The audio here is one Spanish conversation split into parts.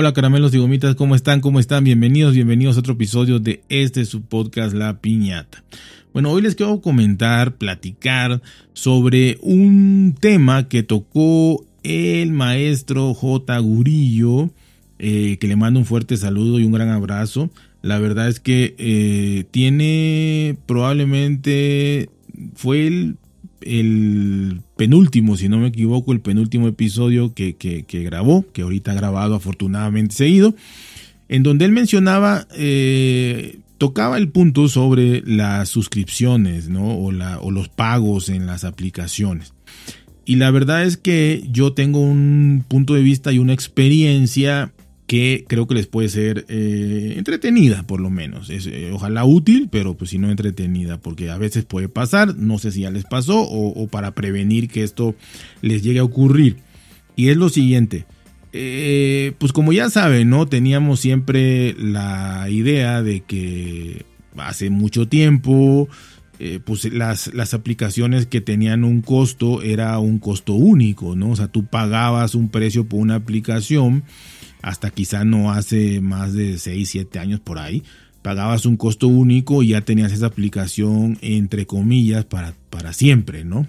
Hola caramelos y gomitas, ¿cómo están? ¿Cómo están? Bienvenidos, bienvenidos a otro episodio de este su podcast La Piñata. Bueno, hoy les quiero comentar, platicar sobre un tema que tocó el maestro J. Gurillo, eh, que le mando un fuerte saludo y un gran abrazo. La verdad es que eh, tiene probablemente, fue el el penúltimo, si no me equivoco, el penúltimo episodio que, grabó, que ahorita ha grabado afortunadamente seguido, en donde él mencionaba, eh, tocaba el punto sobre las suscripciones, ¿no? O, la, o los pagos en las aplicaciones. Y la verdad es que yo tengo un punto de vista y una experiencia que creo que les puede ser eh, entretenida por lo menos. Eh, ojalá útil, pero pues si no entretenida, porque a veces puede pasar, no sé si ya les pasó o, para prevenir que esto les llegue a ocurrir. Y es lo siguiente, eh, pues como ya saben, ¿no? Teníamos siempre la idea de que hace mucho tiempo, pues las, las aplicaciones que tenían un costo era un costo único, ¿no? O sea, tú pagabas un precio por una aplicación hasta quizá no hace más de 6, 7 años por ahí, pagabas un costo único y ya tenías esa aplicación entre comillas para, para siempre, ¿no?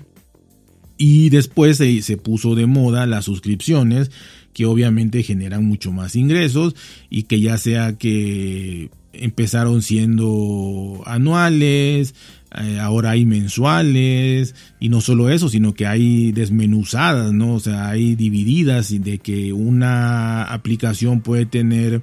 Y después se, se, puso de moda las suscripciones que obviamente generan mucho más ingresos y que ya sea que empezaron siendo anuales, eh, ahora hay mensuales y no solo eso, sino que hay desmenuzadas, ¿no? O sea, hay divididas de que una aplicación puede tener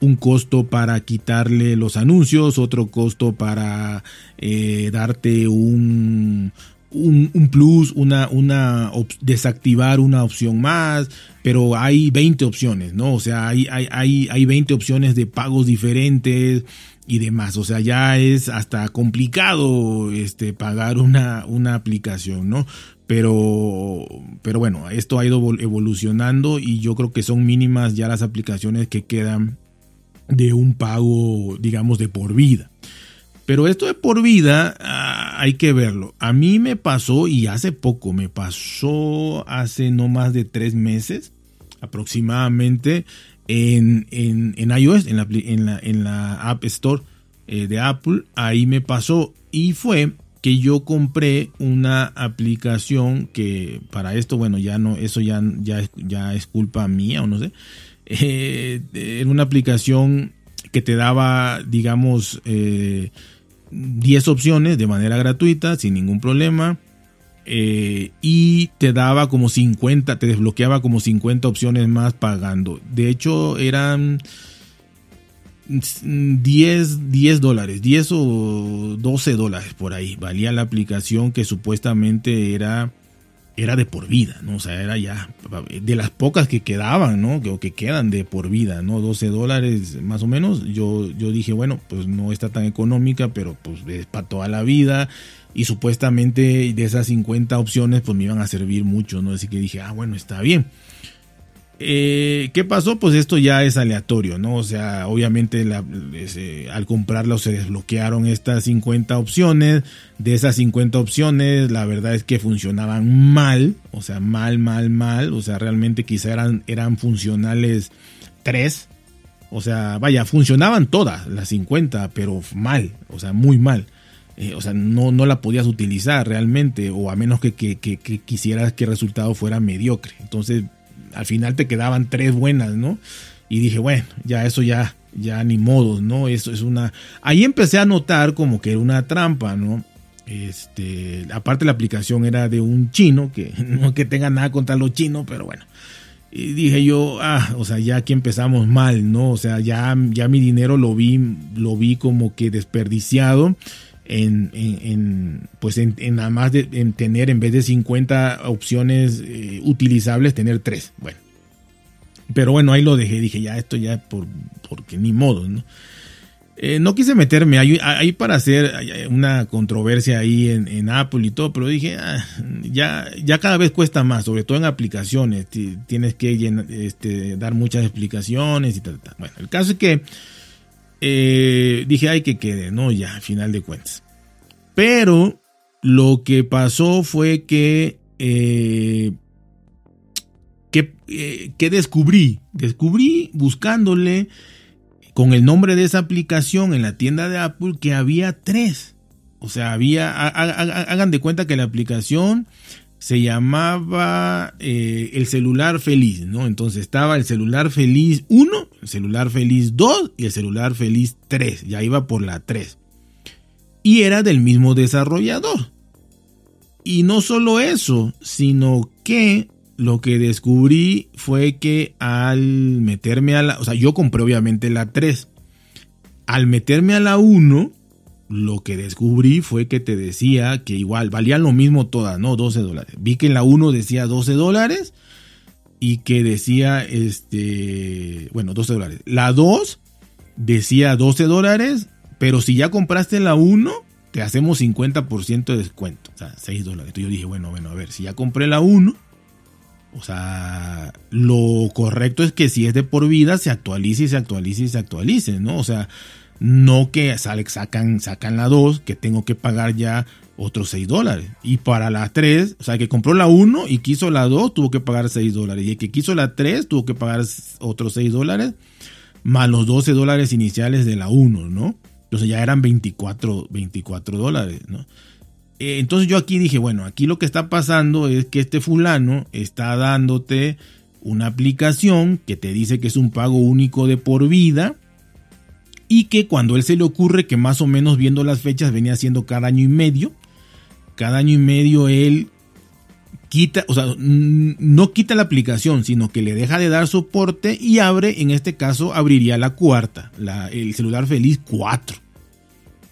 un costo para quitarle los anuncios, otro costo para eh, darte un, un, plus, una, una desactivar una opción más, pero hay 20 opciones, ¿no? O sea, hay, hay, hay, hay 20 opciones de pagos diferentes y demás. O sea, ya es hasta complicado este, pagar una, una aplicación, ¿no? Pero, pero bueno, esto ha ido evolucionando y yo creo que son mínimas ya las aplicaciones que quedan de un pago, digamos, de por vida. Pero esto de por vida ah, hay que verlo. A mí me pasó y hace poco, me pasó hace no más de tres meses aproximadamente en, en, iOS, en la, en, la, en la App Store eh, de Apple, ahí me pasó y fue que yo compré una aplicación que para esto, bueno, ya no, eso ya, ya, ya es culpa mía o no sé, eh, era una aplicación que te daba, digamos, 10 eh, opciones de manera gratuita, sin ningún problema. Eh, y te daba como 50, te desbloqueaba como 50 opciones más pagando. De hecho, eran 10, 10 dólares, 10 o 12 dólares por ahí. Valía la aplicación que supuestamente era, era de por vida, ¿no? O sea, era ya de las pocas que quedaban, ¿no? O que quedan de por vida, ¿no? 12 dólares más o menos. Yo, yo dije, bueno, pues no está tan económica, pero pues es para toda la vida y supuestamente de esas 50 opciones pues me iban a servir mucho, ¿no? Así que dije, ah, bueno, está bien. Eh, ¿Qué pasó? Pues esto ya es aleatorio, ¿no? O sea, obviamente al comprarlo se desbloquearon estas 50 opciones. De esas 50 opciones, la verdad es que funcionaban mal, o sea, mal, mal, mal. O sea, realmente quizá eran, eran funcionales 3. O sea, vaya, funcionaban todas las 50, pero mal, o sea, muy mal. Eh, o sea, no, no la podías utilizar realmente, o a menos que, quisieras que el resultado fuera mediocre. Entonces, al final te quedaban tres buenas, ¿no? Y dije, bueno, ya eso ya, ya ni modo, ¿no? Eso es una. Ahí empecé a notar como que era una trampa, ¿no? Este, aparte la aplicación era de un chino, que no que tenga nada contra los chinos, pero bueno. Y dije yo, ah, o sea, ya aquí empezamos mal, ¿no? O sea, ya, ya mi dinero lo vi, lo vi como que desperdiciado en, en, pues en, nada más de en tener en vez de 50 opciones eh, utilizables tener 3 bueno pero bueno ahí lo dejé dije ya esto ya por porque ni modo no eh, no quise meterme ahí, para hacer una controversia ahí en, Apple y todo, pero dije, ah, ya, ya cada vez cuesta más, sobre todo en aplicaciones. Tienes que este, dar muchas explicaciones y tal. Bueno, el caso es que eh, dije, ay, que quede, ¿no? Ya, al final de cuentas. Pero lo que pasó fue que, eh, ¿qué, eh, ¿qué descubrí? Descubrí buscándole con el nombre de esa aplicación en la tienda de Apple que había tres. O sea, había, hagan de cuenta que la aplicación se llamaba eh, el celular feliz, ¿no? Entonces estaba el celular feliz 1, el celular feliz 2 y el celular feliz 3. Ya iba por la 3. Y era del mismo desarrollador. Y no solo eso, sino que lo que descubrí fue que al meterme a la... O sea, yo compré obviamente la 3. Al meterme a la 1 lo que descubrí fue que te decía que igual valían lo mismo todas, ¿no? 12 dólares. Vi que en la 1 decía 12 dólares y que decía, este, bueno, 12 dólares. La 2 decía 12 dólares, pero si ya compraste la 1, te hacemos 50% de descuento, o sea, 6 dólares. Entonces yo dije, bueno, bueno, a ver, si ya compré la 1, o sea, lo correcto es que si es de por vida, se actualice y se actualice y se actualice, ¿no? O sea, no que sacan, sacan la 2, que tengo que pagar ya otros 6 dólares. Y para la 3, o sea, que compró la 1 y quiso la 2, tuvo que pagar 6 dólares. Y el que quiso la 3, tuvo que pagar otros 6 dólares, más los 12 dólares iniciales de la 1, ¿no? Entonces ya eran 24, 24 dólares, ¿no? Eh, entonces yo aquí dije, bueno, aquí lo que está pasando es que este fulano está dándote una aplicación que te dice que es un pago único de por vida y que cuando él se le ocurre que más o menos viendo las fechas venía haciendo cada año y medio, cada año y medio él quita, o sea, no quita la aplicación, sino que le deja de dar soporte y abre, en este caso abriría la cuarta, el celular feliz 4.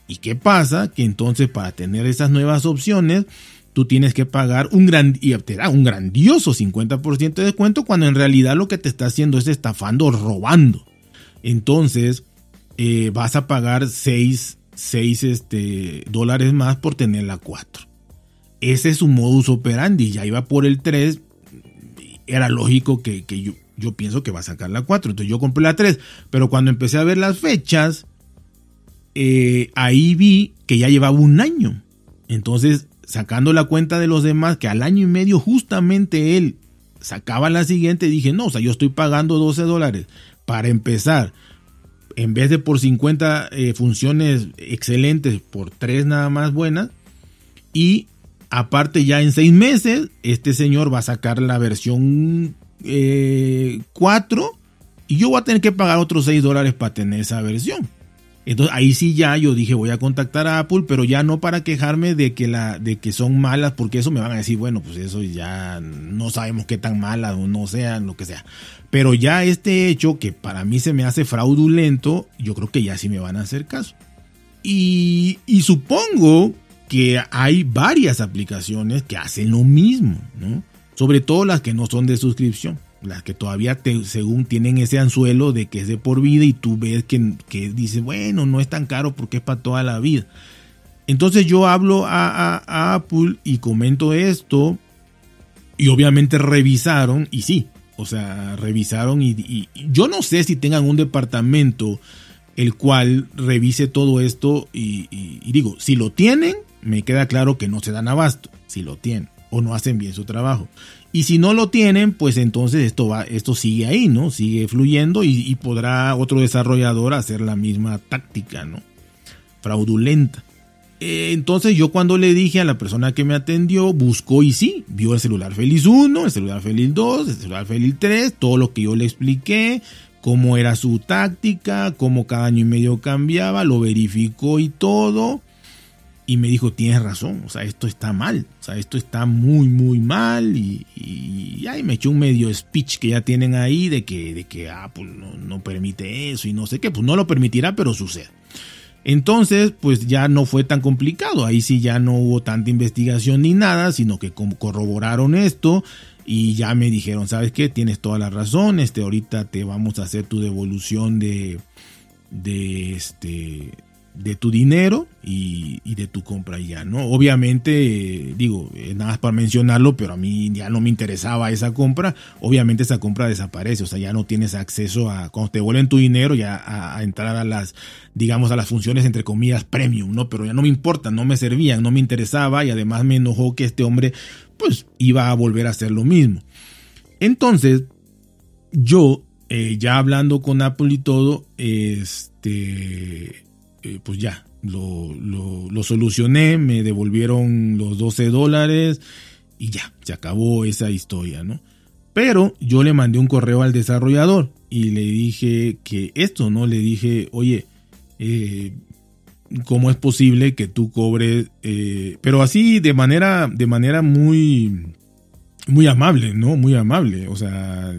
¿Y qué pasa? Que entonces para tener esas nuevas opciones, tú tienes que pagar un gran y te da un grandioso 50% de descuento cuando en realidad lo que te está haciendo es estafando robando. Entonces, eh, vas a pagar 6, este, dólares más por tener la 4. Ese es su modus operandi. Ya iba por el 3. Era lógico que, yo, yo pienso que va a sacar la 4. Entonces yo compré la 3. Pero cuando empecé a ver las fechas, eh, ahí vi que ya llevaba un año. Entonces, sacando la cuenta de los demás, que al año y medio justamente él sacaba la siguiente, dije, no, o sea, yo estoy pagando 12 dólares para empezar en vez de por 50 eh, funciones excelentes, por 3 nada más buenas. Y aparte ya en 6 meses, este señor va a sacar la versión 4 eh, y yo voy a tener que pagar otros 6 dólares para tener esa versión. Entonces ahí sí ya yo dije voy a contactar a Apple, pero ya no para quejarme de que la de que son malas, porque eso me van a decir, bueno, pues eso ya no sabemos qué tan malas o no sean, lo que sea. Pero ya este hecho que para mí se me hace fraudulento, yo creo que ya sí me van a hacer caso. Y, y supongo que hay varias aplicaciones que hacen lo mismo, ¿no? Sobre todo las que no son de suscripción las que todavía según tienen ese anzuelo de que es de por vida y tú ves que, que dice, bueno, no es tan caro porque es para toda la vida. Entonces yo hablo a, Apple y comento esto y obviamente revisaron y sí, o sea, revisaron y, yo no sé si tengan un departamento el cual revise todo esto y digo, si lo tienen, me queda claro que no se dan abasto, si lo tienen o no hacen bien su trabajo. Y si no lo tienen, pues entonces esto va, esto sigue ahí, ¿no? Sigue fluyendo y, podrá otro desarrollador hacer la misma táctica, ¿no? Fraudulenta. Eh, entonces yo cuando le dije a la persona que me atendió, buscó y sí, vio el celular feliz 1, el celular feliz 2, el celular feliz 3, todo lo que yo le expliqué, cómo era su táctica, cómo cada año y medio cambiaba, lo verificó y todo y me dijo, tienes razón, o sea, esto está mal, o sea, esto está muy, muy mal y, y, ahí me echó un medio speech que ya tienen ahí de que, de que Apple no, no permite eso y no sé qué, pues no lo permitirá, pero sucede. Entonces, pues ya no fue tan complicado, ahí sí ya no hubo tanta investigación ni nada, sino que corroboraron esto y ya me dijeron, ¿sabes qué? Tienes toda la razón, este, ahorita te vamos a hacer tu devolución de, de este, de tu dinero y, de tu compra ya, ¿no? Obviamente, digo, nada más para mencionarlo, pero a mí ya no me interesaba esa compra, obviamente esa compra desaparece, o sea, ya no tienes acceso a, cuando te devuelven tu dinero, ya a, entrar a las, digamos, a las funciones entre comillas premium, ¿no? Pero ya no me importa, no me servían, no me interesaba y además me enojó que este hombre, pues, iba a volver a hacer lo mismo. Entonces, yo, eh, ya hablando con Apple y todo, este, eh, pues ya, lo, lo, solucioné, me devolvieron los 12 dólares y ya, se acabó esa historia, ¿no? Pero yo le mandé un correo al desarrollador y le dije que esto, ¿no? Le dije, oye, eh, ¿cómo es posible que tú cobres? Eh, pero así de manera, de manera muy, muy amable, ¿no? Muy amable. O sea,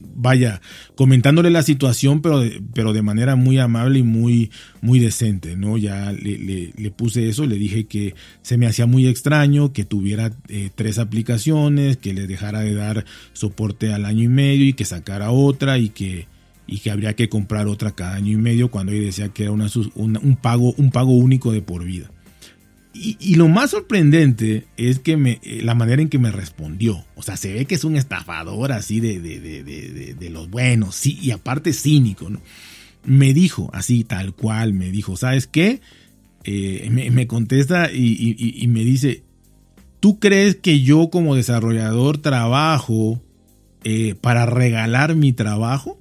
vaya, comentándole la situación, pero de, pero de manera muy amable y muy, muy decente, ¿no? Ya le, le, puse eso, le dije que se me hacía muy extraño que tuviera eh, tres aplicaciones, que le dejara de dar soporte al año y medio y que sacara otra y que, y que habría que comprar otra cada año y medio cuando ella decía que era una, un, pago, un pago único de por vida. Y, lo más sorprendente es que me, eh, la manera en que me respondió. O sea, se ve que es un estafador así de, de, los buenos, sí, y aparte cínico, ¿no? Me dijo, así tal cual, me dijo, ¿sabes qué? Eh, me, contesta y, me dice, ¿tú crees que yo como desarrollador trabajo eh, para regalar mi trabajo?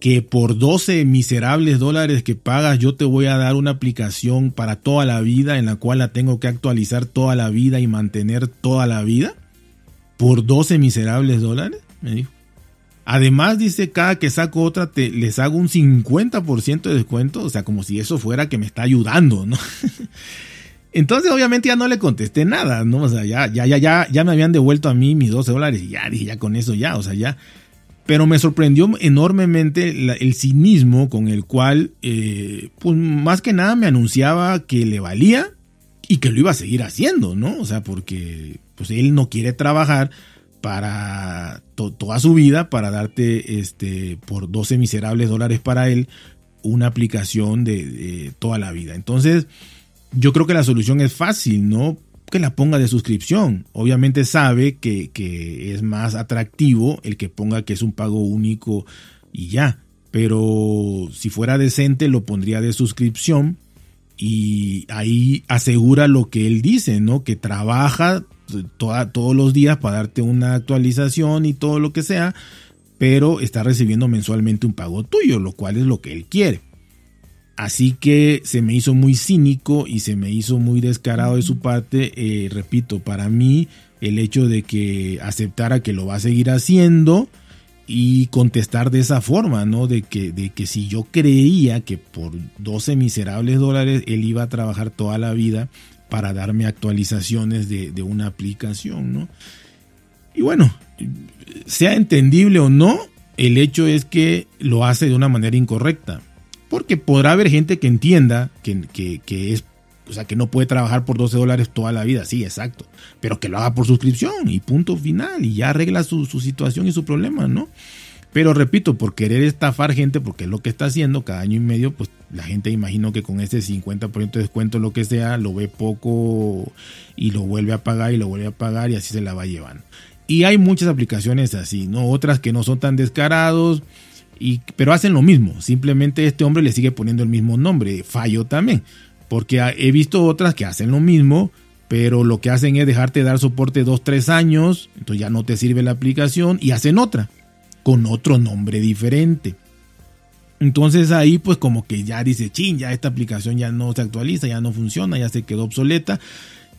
Que por 12 miserables dólares que pagas yo te voy a dar una aplicación para toda la vida en la cual la tengo que actualizar toda la vida y mantener toda la vida? ¿Por 12 miserables dólares? Me dijo. Además dice, cada que saco otra te, les hago un 50% de descuento, o sea, como si eso fuera que me está ayudando, ¿no? Entonces, obviamente ya no le contesté nada, ¿no? O sea, ya, ya, ya, ya, ya me habían devuelto a mí mis 12 dólares y ya dije, ya con eso ya, o sea, ya pero me sorprendió enormemente el cinismo con el cual, eh, pues más que nada me anunciaba que le valía y que lo iba a seguir haciendo, ¿no? O sea, porque pues él no quiere trabajar para toda su vida para darte este por 12 miserables dólares para él una aplicación de toda la vida. Entonces, yo creo que la solución es fácil, ¿no? Que la ponga de suscripción. Obviamente sabe que, es más atractivo el que ponga que es un pago único y ya. Pero si fuera decente lo pondría de suscripción y ahí asegura lo que él dice, ¿no? Que trabaja todos los días para darte una actualización y todo lo que sea, pero está recibiendo mensualmente un pago tuyo, lo cual es lo que él quiere. Así que se me hizo muy cínico y se me hizo muy descarado de su parte. Eh, repito, para mí el hecho de que aceptara que lo va a seguir haciendo y contestar de esa forma, ¿no? De que, de que si yo creía que por 12 miserables dólares él iba a trabajar toda la vida para darme actualizaciones de, de una aplicación, ¿no? Y bueno, sea entendible o no, el hecho es que lo hace de una manera incorrecta porque podrá haber gente que entienda que, es o sea, que no puede trabajar por 12 dólares toda la vida, sí, exacto. Pero que lo haga por suscripción y punto final. Y ya arregla su, situación y su problema, ¿no? Pero repito, por querer estafar gente, porque es lo que está haciendo cada año y medio, pues la gente imagino que con ese 50% de descuento, lo que sea, lo ve poco y lo vuelve a pagar y lo vuelve a pagar y así se la va llevando. Y hay muchas aplicaciones así, ¿no? Otras que no son tan descarados pero hacen lo mismo, simplemente este hombre le sigue poniendo el mismo nombre, fallo también, porque he visto otras que hacen lo mismo, pero lo que hacen es dejarte dar soporte 2-3 años, entonces ya no te sirve la aplicación y hacen otra, con otro nombre diferente. Entonces ahí pues como que ya dice, chin, ya esta aplicación ya no se actualiza, ya no funciona, ya se quedó obsoleta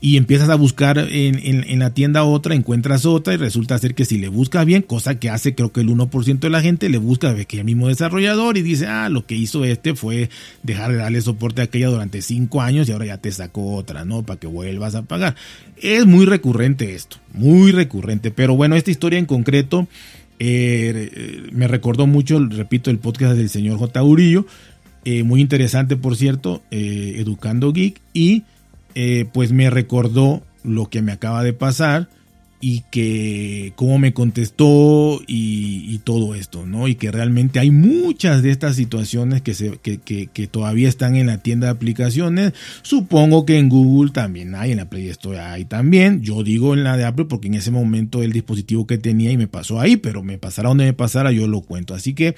y empiezas a buscar en, la tienda otra, encuentras otra y resulta ser que si le buscas bien, cosa que hace creo que el 1% de la gente le busca ve que mismo desarrollador y dice, ah, lo que hizo este fue dejar de darle soporte a aquella durante 5 años y ahora ya te sacó otra, ¿no? Para que vuelvas a pagar. Es muy recurrente esto, muy recurrente, pero bueno, esta historia en concreto eh, me recordó mucho, repito, el podcast del señor J. Urillo, eh, muy interesante por cierto, eh, Educando Geek y eh, pues me recordó lo que me acaba de pasar y que cómo me contestó y, todo esto, ¿no? Y que realmente hay muchas de estas situaciones que, se, que, que, todavía están en la tienda de aplicaciones. Supongo que en Google también hay, en la Play Store hay también. Yo digo en la de Apple porque en ese momento el dispositivo que tenía y me pasó ahí, pero me pasará donde me pasara, yo lo cuento. Así que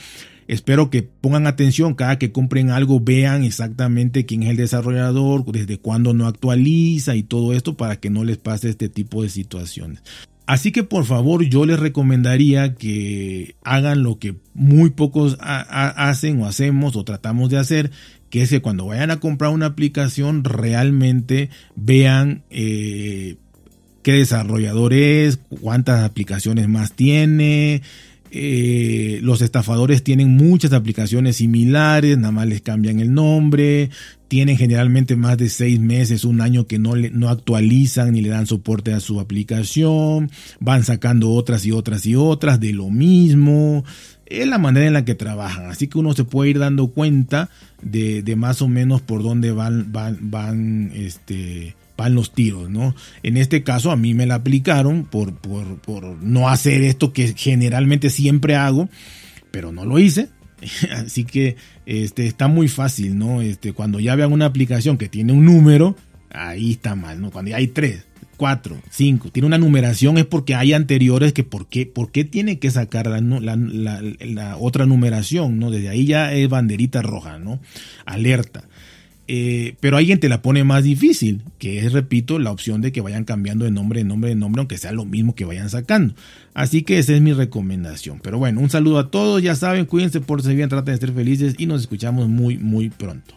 Espero que pongan atención cada que compren algo, vean exactamente quién es el desarrollador, desde cuándo no actualiza y todo esto para que no les pase este tipo de situaciones. Así que por favor yo les recomendaría que hagan lo que muy pocos hacen o hacemos o tratamos de hacer, que es que cuando vayan a comprar una aplicación realmente vean eh, qué desarrollador es, cuántas aplicaciones más tiene, eh, los estafadores tienen muchas aplicaciones similares, nada más les cambian el nombre, tienen generalmente más de seis meses, un año que no, no actualizan ni le dan soporte a su aplicación, van sacando otras y otras y otras de lo mismo. Es la manera en la que trabajan, así que uno se puede ir dando cuenta de, de más o menos por dónde van, van, van, este, van los tiros, ¿no? En este caso a mí me la aplicaron por, por, por no hacer esto que generalmente siempre hago, pero no lo hice. Así que este, está muy fácil, ¿no? Este, cuando ya vean una aplicación que tiene un número, ahí está mal, ¿no? Cuando ya hay tres, cuatro, cinco, tiene una numeración es porque hay anteriores que por qué, por qué tiene que sacar la, la, la otra numeración, ¿no? Desde ahí ya es banderita roja, ¿no? Alerta. Eh, pero alguien te la pone más difícil, que es, repito, la opción de que vayan cambiando de nombre, de nombre, de nombre, aunque sea lo mismo que vayan sacando. Así que esa es mi recomendación. Pero bueno, un saludo a todos, ya saben, cuídense por si bien, traten de ser felices y nos escuchamos muy, muy pronto.